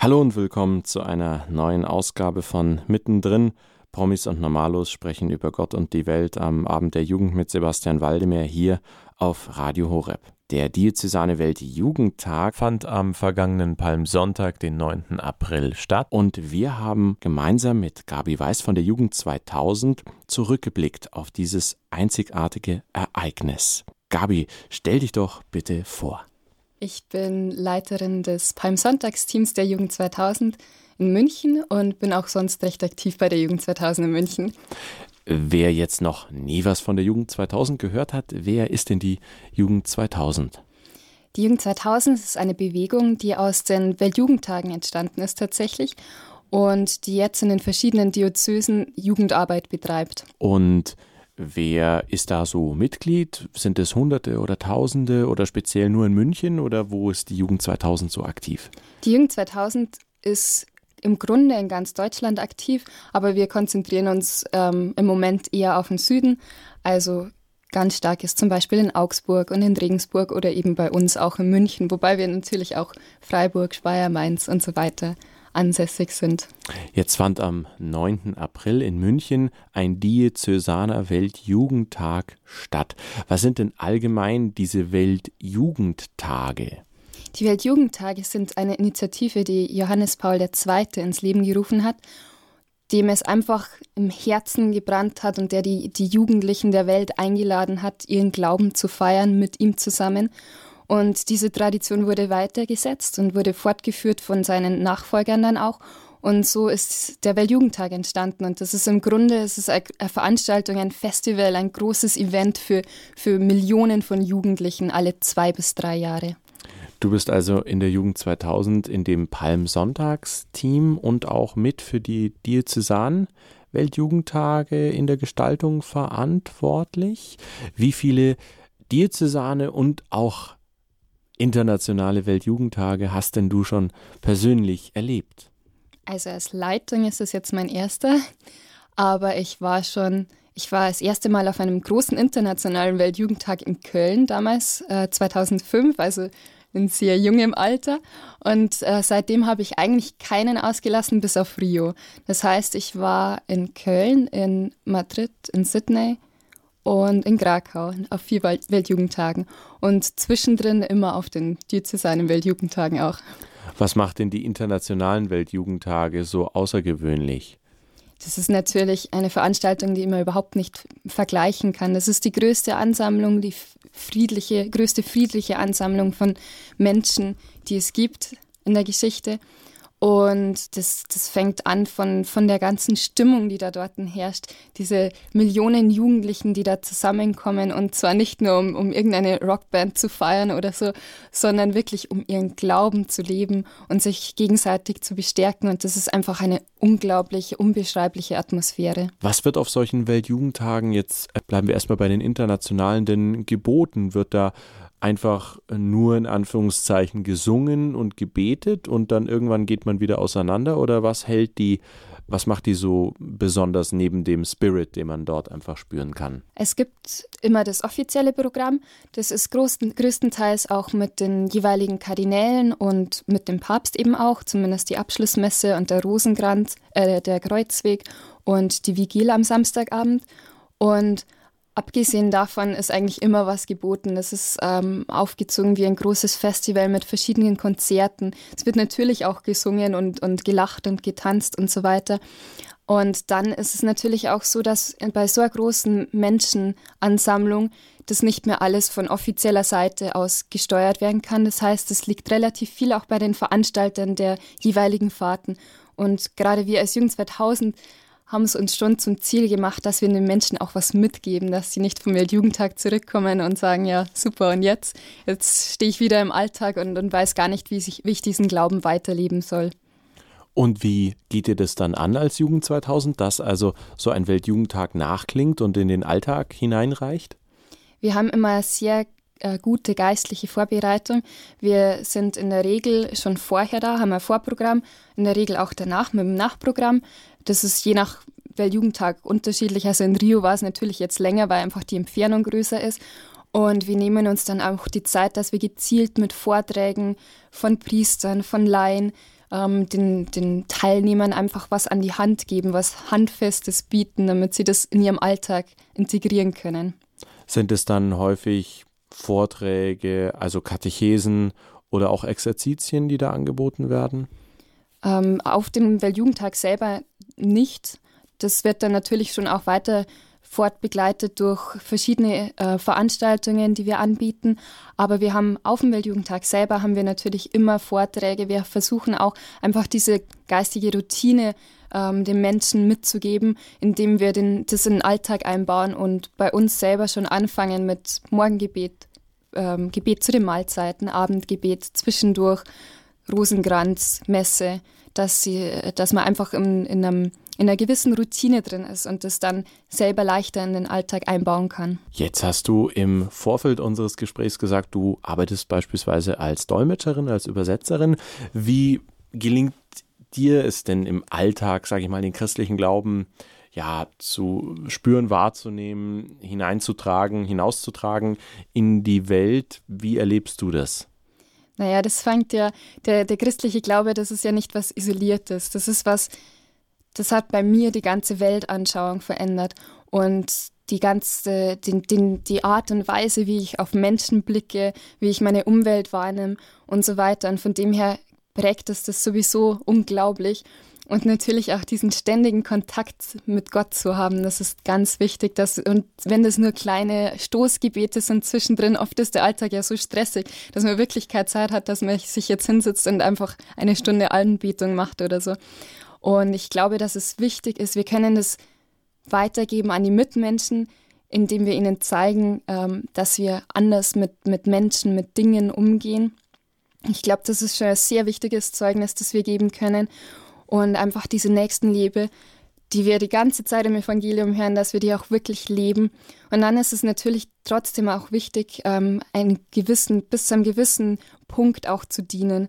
Hallo und willkommen zu einer neuen Ausgabe von Mittendrin. Promis und Normalos sprechen über Gott und die Welt am Abend der Jugend mit Sebastian Waldemar hier auf Radio Horeb. Der Diözesane Weltjugendtag fand am vergangenen Palmsonntag, den 9. April, statt und wir haben gemeinsam mit Gabi Weiß von der Jugend 2000 zurückgeblickt auf dieses einzigartige Ereignis. Gabi, stell dich doch bitte vor. Ich bin Leiterin des Palmsonntagsteams der Jugend 2000 in München und bin auch sonst recht aktiv bei der Jugend 2000 in München. Wer jetzt noch nie was von der Jugend 2000 gehört hat, wer ist denn die Jugend 2000? Die Jugend 2000 ist eine Bewegung, die aus den Weltjugendtagen entstanden ist tatsächlich und die jetzt in den verschiedenen Diözesen Jugendarbeit betreibt. Und Wer ist da so Mitglied? Sind es Hunderte oder Tausende oder speziell nur in München oder wo ist die Jugend 2000 so aktiv? Die Jugend 2000 ist im Grunde in ganz Deutschland aktiv, aber wir konzentrieren uns ähm, im Moment eher auf den Süden. Also ganz stark ist zum Beispiel in Augsburg und in Regensburg oder eben bei uns auch in München, wobei wir natürlich auch Freiburg, Speyer, Mainz und so weiter ansässig sind. Jetzt fand am 9. April in München ein Diözesaner Weltjugendtag statt. Was sind denn allgemein diese Weltjugendtage? Die Weltjugendtage sind eine Initiative, die Johannes Paul II. ins Leben gerufen hat, dem es einfach im Herzen gebrannt hat und der die, die Jugendlichen der Welt eingeladen hat, ihren Glauben zu feiern mit ihm zusammen. Und diese Tradition wurde weitergesetzt und wurde fortgeführt von seinen Nachfolgern dann auch. Und so ist der Weltjugendtag entstanden. Und das ist im Grunde es ist eine Veranstaltung, ein Festival, ein großes Event für, für Millionen von Jugendlichen alle zwei bis drei Jahre. Du bist also in der Jugend 2000 in dem Palmsonntagsteam und auch mit für die Diözesan Weltjugendtage in der Gestaltung verantwortlich. Wie viele Diözesane und auch internationale Weltjugendtage hast denn du schon persönlich erlebt? Also als Leitung ist es jetzt mein erster, aber ich war schon, ich war das erste Mal auf einem großen internationalen Weltjugendtag in Köln damals, äh, 2005, also in sehr jungem Alter. Und äh, seitdem habe ich eigentlich keinen ausgelassen, bis auf Rio. Das heißt, ich war in Köln, in Madrid, in Sydney, und in Krakau auf vier Weltjugendtagen und zwischendrin immer auf den diözesanen Weltjugendtagen auch. Was macht denn die internationalen Weltjugendtage so außergewöhnlich? Das ist natürlich eine Veranstaltung, die man überhaupt nicht vergleichen kann. Das ist die größte Ansammlung, die friedliche, größte friedliche Ansammlung von Menschen, die es gibt in der Geschichte. Und das, das fängt an von, von der ganzen Stimmung, die da dort herrscht. Diese Millionen Jugendlichen, die da zusammenkommen und zwar nicht nur, um, um irgendeine Rockband zu feiern oder so, sondern wirklich um ihren Glauben zu leben und sich gegenseitig zu bestärken. Und das ist einfach eine unglaubliche, unbeschreibliche Atmosphäre. Was wird auf solchen Weltjugendtagen jetzt, äh, bleiben wir erstmal bei den internationalen, denn geboten? Wird da einfach nur in Anführungszeichen gesungen und gebetet und dann irgendwann geht man wieder auseinander oder was hält die was macht die so besonders neben dem Spirit, den man dort einfach spüren kann? Es gibt immer das offizielle Programm. Das ist größten, größtenteils auch mit den jeweiligen Kardinälen und mit dem Papst eben auch, zumindest die Abschlussmesse und der Rosenkranz, äh, der Kreuzweg und die Vigil am Samstagabend. Und Abgesehen davon ist eigentlich immer was geboten. Es ist ähm, aufgezogen wie ein großes Festival mit verschiedenen Konzerten. Es wird natürlich auch gesungen und, und gelacht und getanzt und so weiter. Und dann ist es natürlich auch so, dass bei so einer großen Menschenansammlung das nicht mehr alles von offizieller Seite aus gesteuert werden kann. Das heißt, es liegt relativ viel auch bei den Veranstaltern der jeweiligen Fahrten. Und gerade wir als Jugend 2000 haben es uns schon zum Ziel gemacht, dass wir den Menschen auch was mitgeben, dass sie nicht vom Weltjugendtag zurückkommen und sagen, ja, super, und jetzt, jetzt stehe ich wieder im Alltag und, und weiß gar nicht, wie, ich, wie ich diesen Glauben weiterleben soll. Und wie geht ihr das dann an als Jugend 2000, dass also so ein Weltjugendtag nachklingt und in den Alltag hineinreicht? Wir haben immer sehr äh, gute geistliche Vorbereitung. Wir sind in der Regel schon vorher da, haben ein Vorprogramm, in der Regel auch danach mit dem Nachprogramm. Das ist je nach Weltjugendtag unterschiedlich. Also in Rio war es natürlich jetzt länger, weil einfach die Entfernung größer ist. Und wir nehmen uns dann auch die Zeit, dass wir gezielt mit Vorträgen von Priestern, von Laien ähm, den, den Teilnehmern einfach was an die Hand geben, was Handfestes bieten, damit sie das in ihrem Alltag integrieren können. Sind es dann häufig Vorträge, also Katechesen oder auch Exerzitien, die da angeboten werden? Ähm, auf dem Weltjugendtag selber nicht. Das wird dann natürlich schon auch weiter fortbegleitet durch verschiedene äh, Veranstaltungen, die wir anbieten. Aber wir haben auf dem Weltjugendtag selber haben wir natürlich immer Vorträge. Wir versuchen auch einfach diese geistige Routine ähm, den Menschen mitzugeben, indem wir den, das in den Alltag einbauen und bei uns selber schon anfangen mit Morgengebet, ähm, Gebet zu den Mahlzeiten, Abendgebet zwischendurch, Rosenkranz, Messe, dass, sie, dass man einfach in, in einem in einer gewissen Routine drin ist und das dann selber leichter in den Alltag einbauen kann. Jetzt hast du im Vorfeld unseres Gesprächs gesagt, du arbeitest beispielsweise als Dolmetscherin, als Übersetzerin. Wie gelingt dir es denn im Alltag, sage ich mal, den christlichen Glauben ja zu spüren, wahrzunehmen, hineinzutragen, hinauszutragen in die Welt? Wie erlebst du das? Naja, das fängt ja, der, der christliche Glaube, das ist ja nicht was Isoliertes. Das ist was, das hat bei mir die ganze Weltanschauung verändert und die ganze, den, den, die Art und Weise, wie ich auf Menschen blicke, wie ich meine Umwelt wahrnehme und so weiter. Und von dem her prägt es das sowieso unglaublich. Und natürlich auch diesen ständigen Kontakt mit Gott zu haben, das ist ganz wichtig. Dass, und wenn das nur kleine Stoßgebete sind zwischendrin, oft ist der Alltag ja so stressig, dass man wirklich keine Zeit hat, dass man sich jetzt hinsetzt und einfach eine Stunde Anbetung macht oder so. Und ich glaube, dass es wichtig ist, wir können das weitergeben an die Mitmenschen, indem wir ihnen zeigen, ähm, dass wir anders mit, mit Menschen, mit Dingen umgehen. Ich glaube, das ist schon ein sehr wichtiges Zeugnis, das wir geben können. Und einfach diese Nächstenliebe, die wir die ganze Zeit im Evangelium hören, dass wir die auch wirklich leben. Und dann ist es natürlich trotzdem auch wichtig, ähm, einen gewissen, bis zu einem gewissen Punkt auch zu dienen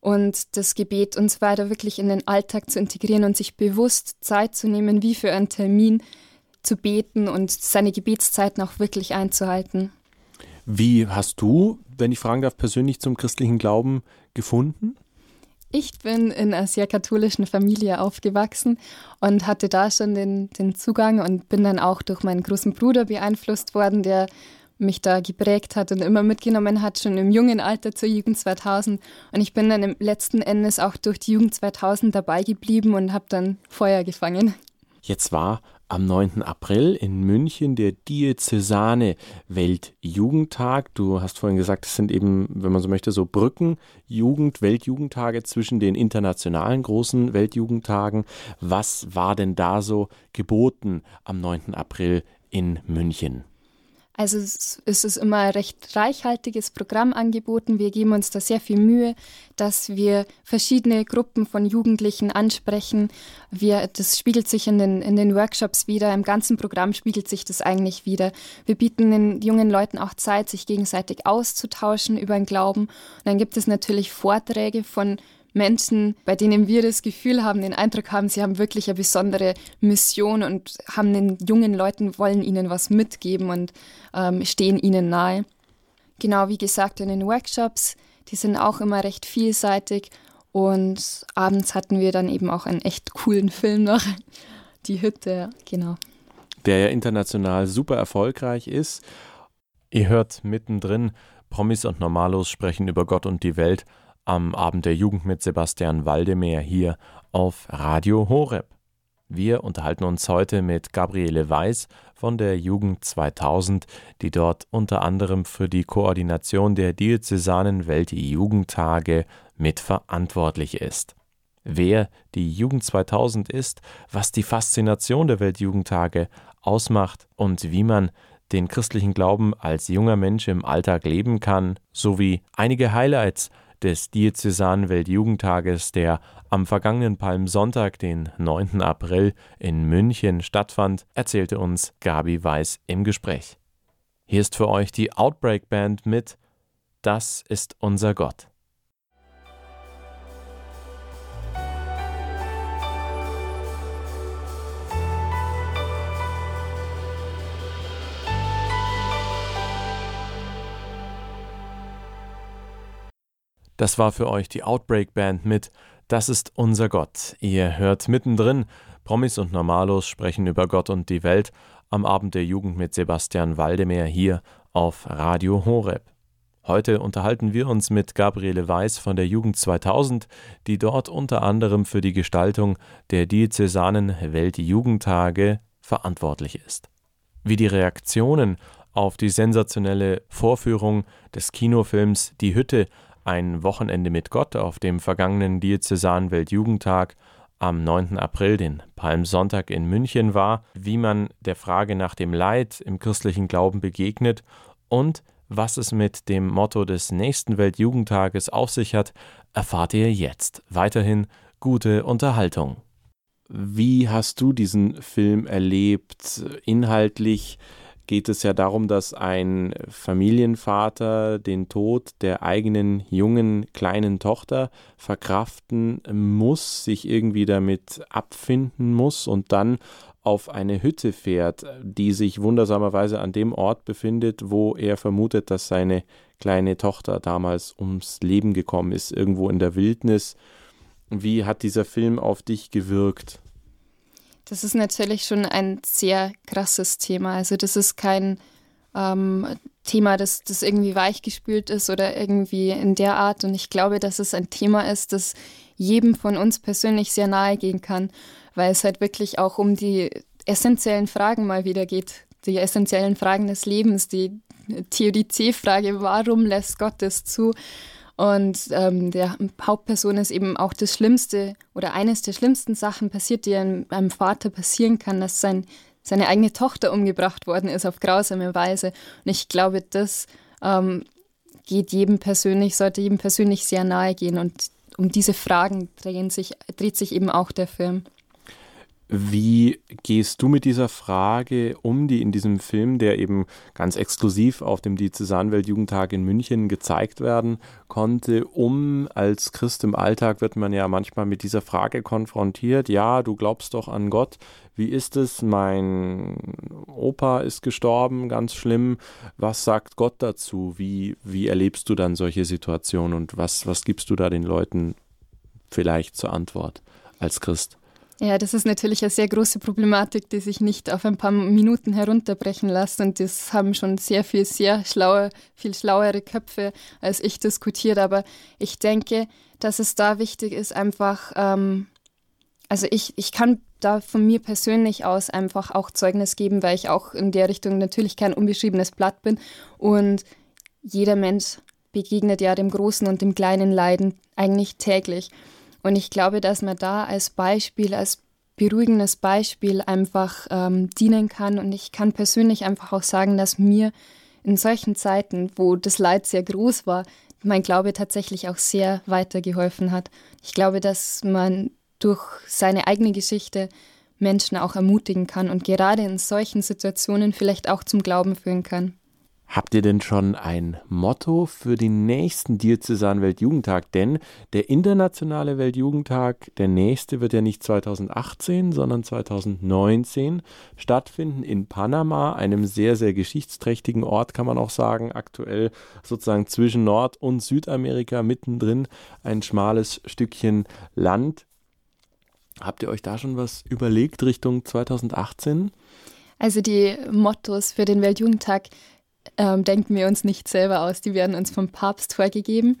und das Gebet und so weiter wirklich in den Alltag zu integrieren und sich bewusst Zeit zu nehmen, wie für einen Termin zu beten und seine Gebetszeiten auch wirklich einzuhalten. Wie hast du, wenn ich fragen darf, persönlich zum christlichen Glauben gefunden? Ich bin in einer sehr katholischen Familie aufgewachsen und hatte da schon den, den Zugang und bin dann auch durch meinen großen Bruder beeinflusst worden, der mich da geprägt hat und immer mitgenommen hat, schon im jungen Alter zur Jugend 2000. Und ich bin dann im letzten Endes auch durch die Jugend 2000 dabei geblieben und habe dann Feuer gefangen. Jetzt war am 9. April in München der Diözesane Weltjugendtag. Du hast vorhin gesagt, es sind eben, wenn man so möchte, so Brücken, Jugend, Weltjugendtage zwischen den internationalen großen Weltjugendtagen. Was war denn da so geboten am 9. April in München? Also es ist immer ein recht reichhaltiges Programm angeboten. Wir geben uns da sehr viel Mühe, dass wir verschiedene Gruppen von Jugendlichen ansprechen. Wir, das spiegelt sich in den, in den Workshops wieder. Im ganzen Programm spiegelt sich das eigentlich wieder. Wir bieten den jungen Leuten auch Zeit, sich gegenseitig auszutauschen über den Glauben. Und dann gibt es natürlich Vorträge von Menschen, bei denen wir das Gefühl haben, den Eindruck haben, sie haben wirklich eine besondere Mission und haben den jungen Leuten, wollen ihnen was mitgeben und ähm, stehen ihnen nahe. Genau wie gesagt in den Workshops, die sind auch immer recht vielseitig und abends hatten wir dann eben auch einen echt coolen Film noch, die Hütte, genau. Der ja international super erfolgreich ist. Ihr hört mittendrin, Promis und Normalos sprechen über Gott und die Welt am Abend der Jugend mit Sebastian Waldemeyer hier auf Radio Horeb. Wir unterhalten uns heute mit Gabriele Weiß von der Jugend 2000, die dort unter anderem für die Koordination der diözesanen Weltjugendtage mitverantwortlich ist. Wer die Jugend 2000 ist, was die Faszination der Weltjugendtage ausmacht und wie man den christlichen Glauben als junger Mensch im Alltag leben kann, sowie einige Highlights des Diözesanen Weltjugendtages, der am vergangenen Palmsonntag, den 9. April, in München stattfand, erzählte uns Gabi Weiß im Gespräch. Hier ist für euch die Outbreak Band mit Das ist unser Gott. Das war für euch die Outbreak Band mit Das ist unser Gott. Ihr hört mittendrin. Promis und Normalos sprechen über Gott und die Welt am Abend der Jugend mit Sebastian Waldemeyer hier auf Radio Horeb. Heute unterhalten wir uns mit Gabriele Weiß von der Jugend 2000, die dort unter anderem für die Gestaltung der diözesanen Weltjugendtage verantwortlich ist. Wie die Reaktionen auf die sensationelle Vorführung des Kinofilms Die Hütte ein Wochenende mit Gott auf dem vergangenen Diözesan Weltjugendtag am 9. April, den Palmsonntag in München war, wie man der Frage nach dem Leid im christlichen Glauben begegnet und was es mit dem Motto des nächsten Weltjugendtages auf sich hat, erfahrt ihr jetzt. Weiterhin gute Unterhaltung. Wie hast du diesen Film erlebt? Inhaltlich geht es ja darum, dass ein Familienvater den Tod der eigenen jungen kleinen Tochter verkraften muss, sich irgendwie damit abfinden muss und dann auf eine Hütte fährt, die sich wundersamerweise an dem Ort befindet, wo er vermutet, dass seine kleine Tochter damals ums Leben gekommen ist, irgendwo in der Wildnis. Wie hat dieser Film auf dich gewirkt? Das ist natürlich schon ein sehr krasses Thema. Also das ist kein ähm, Thema, das, das irgendwie weichgespült ist oder irgendwie in der Art. Und ich glaube, dass es ein Thema ist, das jedem von uns persönlich sehr nahe gehen kann, weil es halt wirklich auch um die essentiellen Fragen mal wieder geht. Die essentiellen Fragen des Lebens, die Theorie C-Frage, warum lässt Gott das zu? Und ähm, der Hauptperson ist eben auch das Schlimmste oder eines der schlimmsten Sachen passiert, die einem, einem Vater passieren kann, dass sein, seine eigene Tochter umgebracht worden ist auf grausame Weise. Und ich glaube, das ähm, geht jedem persönlich, sollte jedem persönlich sehr nahe gehen. Und um diese Fragen sich, dreht sich eben auch der Film. Wie gehst du mit dieser Frage um, die in diesem Film, der eben ganz exklusiv auf dem Diözesanwelt-Jugendtag in München gezeigt werden konnte, um? Als Christ im Alltag wird man ja manchmal mit dieser Frage konfrontiert. Ja, du glaubst doch an Gott. Wie ist es? Mein Opa ist gestorben, ganz schlimm. Was sagt Gott dazu? Wie, wie erlebst du dann solche Situationen und was, was gibst du da den Leuten vielleicht zur Antwort als Christ? Ja, das ist natürlich eine sehr große Problematik, die sich nicht auf ein paar Minuten herunterbrechen lässt. Und das haben schon sehr viel, sehr schlaue, viel schlauere Köpfe als ich diskutiert. Aber ich denke, dass es da wichtig ist, einfach, ähm, also ich, ich kann da von mir persönlich aus einfach auch Zeugnis geben, weil ich auch in der Richtung natürlich kein unbeschriebenes Blatt bin. Und jeder Mensch begegnet ja dem großen und dem kleinen Leiden eigentlich täglich. Und ich glaube, dass man da als Beispiel, als beruhigendes Beispiel einfach ähm, dienen kann. Und ich kann persönlich einfach auch sagen, dass mir in solchen Zeiten, wo das Leid sehr groß war, mein Glaube tatsächlich auch sehr weitergeholfen hat. Ich glaube, dass man durch seine eigene Geschichte Menschen auch ermutigen kann und gerade in solchen Situationen vielleicht auch zum Glauben führen kann. Habt ihr denn schon ein Motto für den nächsten Diözesan Weltjugendtag? Denn der internationale Weltjugendtag, der nächste, wird ja nicht 2018, sondern 2019 stattfinden in Panama, einem sehr, sehr geschichtsträchtigen Ort, kann man auch sagen, aktuell sozusagen zwischen Nord- und Südamerika mittendrin ein schmales Stückchen Land. Habt ihr euch da schon was überlegt Richtung 2018? Also die Mottos für den Weltjugendtag ähm, denken wir uns nicht selber aus, die werden uns vom Papst vorgegeben.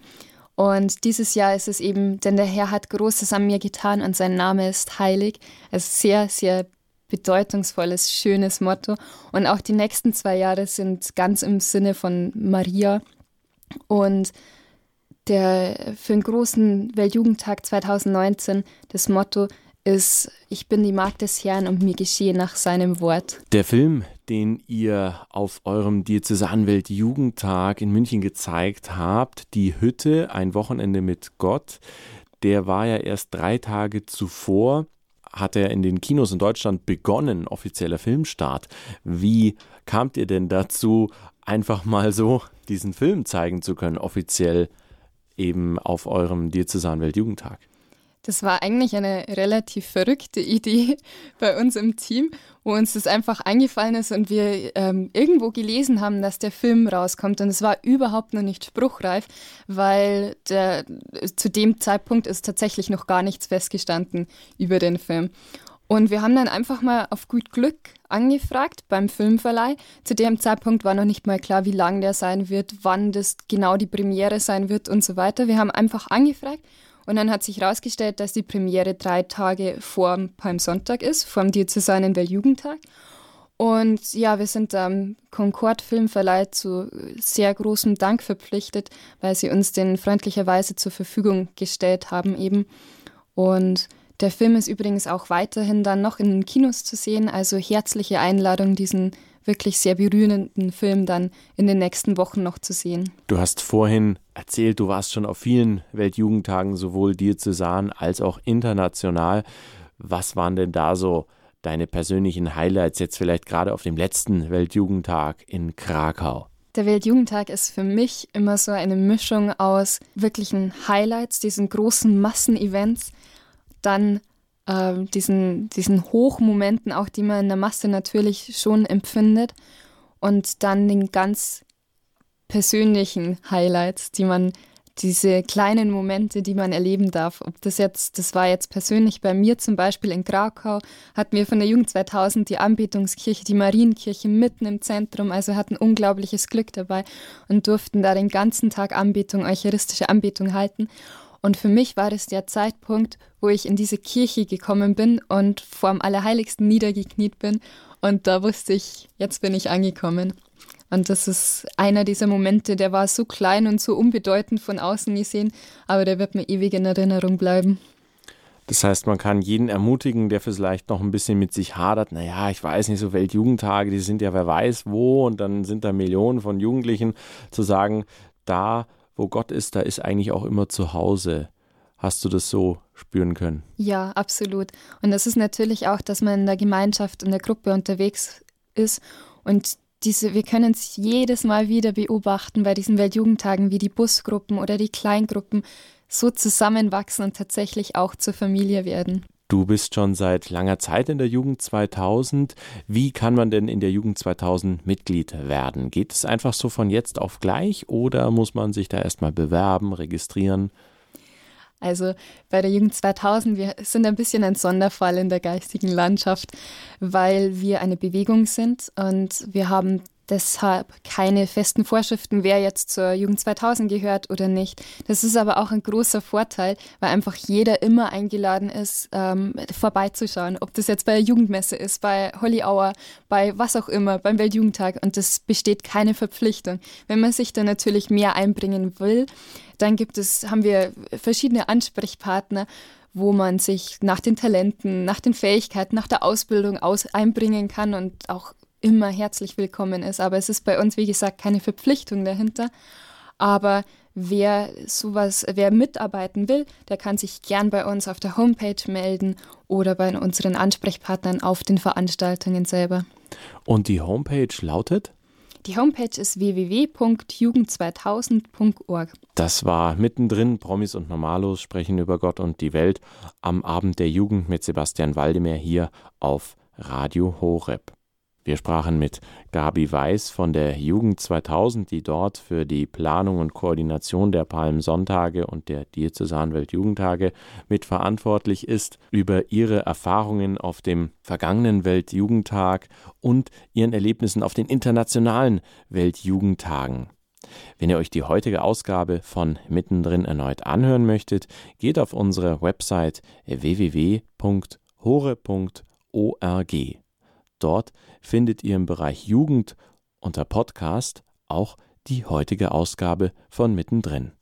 Und dieses Jahr ist es eben, denn der Herr hat Großes an mir getan und sein Name ist heilig. Also sehr, sehr bedeutungsvolles, schönes Motto. Und auch die nächsten zwei Jahre sind ganz im Sinne von Maria. Und der, für den großen Weltjugendtag 2019 das Motto ist, ich bin die Magd des Herrn und mir geschehe nach seinem Wort. Der Film, den ihr auf eurem Diözesanwelt Jugendtag in München gezeigt habt, Die Hütte, ein Wochenende mit Gott, der war ja erst drei Tage zuvor hat er in den Kinos in Deutschland begonnen, offizieller Filmstart. Wie kamt ihr denn dazu, einfach mal so diesen Film zeigen zu können, offiziell eben auf eurem Diözesanwelt Jugendtag? Das war eigentlich eine relativ verrückte Idee bei uns im Team, wo uns das einfach eingefallen ist und wir ähm, irgendwo gelesen haben, dass der Film rauskommt. Und es war überhaupt noch nicht spruchreif, weil der, zu dem Zeitpunkt ist tatsächlich noch gar nichts festgestanden über den Film. Und wir haben dann einfach mal auf gut Glück angefragt beim Filmverleih. Zu dem Zeitpunkt war noch nicht mal klar, wie lang der sein wird, wann das genau die Premiere sein wird und so weiter. Wir haben einfach angefragt und dann hat sich herausgestellt, dass die Premiere drei Tage vor Palmsonntag ist, vor dem Diözesanen Weltjugendtag. Und ja, wir sind am Concord Filmverleih zu sehr großem Dank verpflichtet, weil sie uns den freundlicherweise zur Verfügung gestellt haben eben. Und der Film ist übrigens auch weiterhin dann noch in den Kinos zu sehen, also herzliche Einladung, diesen wirklich sehr berührenden Film dann in den nächsten Wochen noch zu sehen. Du hast vorhin erzählt, du warst schon auf vielen Weltjugendtagen, sowohl diözesan als auch international. Was waren denn da so deine persönlichen Highlights jetzt vielleicht gerade auf dem letzten Weltjugendtag in Krakau? Der Weltjugendtag ist für mich immer so eine Mischung aus wirklichen Highlights, diesen großen Massenevents, dann äh, diesen, diesen Hochmomenten, auch die man in der Masse natürlich schon empfindet, und dann den ganz persönlichen Highlights, die man diese kleinen Momente, die man erleben darf. Ob das jetzt, das war jetzt persönlich bei mir zum Beispiel in Krakau, hatten wir von der Jugend 2000 die Anbetungskirche, die Marienkirche mitten im Zentrum, also hatten unglaubliches Glück dabei und durften da den ganzen Tag Anbetung, eucharistische Anbetung halten. Und für mich war das der Zeitpunkt, wo ich in diese Kirche gekommen bin und vor dem Allerheiligsten niedergekniet bin. Und da wusste ich, jetzt bin ich angekommen. Und das ist einer dieser Momente, der war so klein und so unbedeutend von außen gesehen, aber der wird mir ewig in Erinnerung bleiben. Das heißt, man kann jeden ermutigen, der vielleicht noch ein bisschen mit sich hadert. Naja, ich weiß nicht, so Weltjugendtage, die sind ja wer weiß wo und dann sind da Millionen von Jugendlichen, zu sagen, da wo Gott ist, da ist eigentlich auch immer zu Hause. Hast du das so spüren können? Ja, absolut. Und das ist natürlich auch, dass man in der Gemeinschaft, in der Gruppe unterwegs ist und diese, wir können es jedes Mal wieder beobachten bei diesen Weltjugendtagen, wie die Busgruppen oder die Kleingruppen so zusammenwachsen und tatsächlich auch zur Familie werden. Du bist schon seit langer Zeit in der Jugend 2000. Wie kann man denn in der Jugend 2000 Mitglied werden? Geht es einfach so von jetzt auf gleich oder muss man sich da erstmal bewerben, registrieren? Also bei der Jugend 2000, wir sind ein bisschen ein Sonderfall in der geistigen Landschaft, weil wir eine Bewegung sind und wir haben deshalb keine festen Vorschriften, wer jetzt zur Jugend 2000 gehört oder nicht. Das ist aber auch ein großer Vorteil, weil einfach jeder immer eingeladen ist, ähm, vorbeizuschauen. Ob das jetzt bei der Jugendmesse ist, bei Holly Hour, bei was auch immer, beim Weltjugendtag. Und das besteht keine Verpflichtung. Wenn man sich da natürlich mehr einbringen will, dann gibt es, haben wir verschiedene Ansprechpartner wo man sich nach den Talenten, nach den Fähigkeiten, nach der Ausbildung aus einbringen kann und auch immer herzlich willkommen ist. Aber es ist bei uns, wie gesagt, keine Verpflichtung dahinter. Aber wer sowas, wer mitarbeiten will, der kann sich gern bei uns auf der Homepage melden oder bei unseren Ansprechpartnern auf den Veranstaltungen selber. Und die Homepage lautet? Die Homepage ist www.jugend2000.org. Das war mittendrin. Promis und Normalos sprechen über Gott und die Welt am Abend der Jugend mit Sebastian Waldemar hier auf Radio Horeb. Wir sprachen mit Gabi Weiß von der Jugend 2000, die dort für die Planung und Koordination der Palmsonntage und der Diözesanweltjugendtage mitverantwortlich ist, über ihre Erfahrungen auf dem vergangenen Weltjugendtag und ihren Erlebnissen auf den internationalen Weltjugendtagen. Wenn ihr euch die heutige Ausgabe von Mittendrin erneut anhören möchtet, geht auf unsere Website www.hore.org. Dort findet ihr im Bereich Jugend unter Podcast auch die heutige Ausgabe von Mittendrin.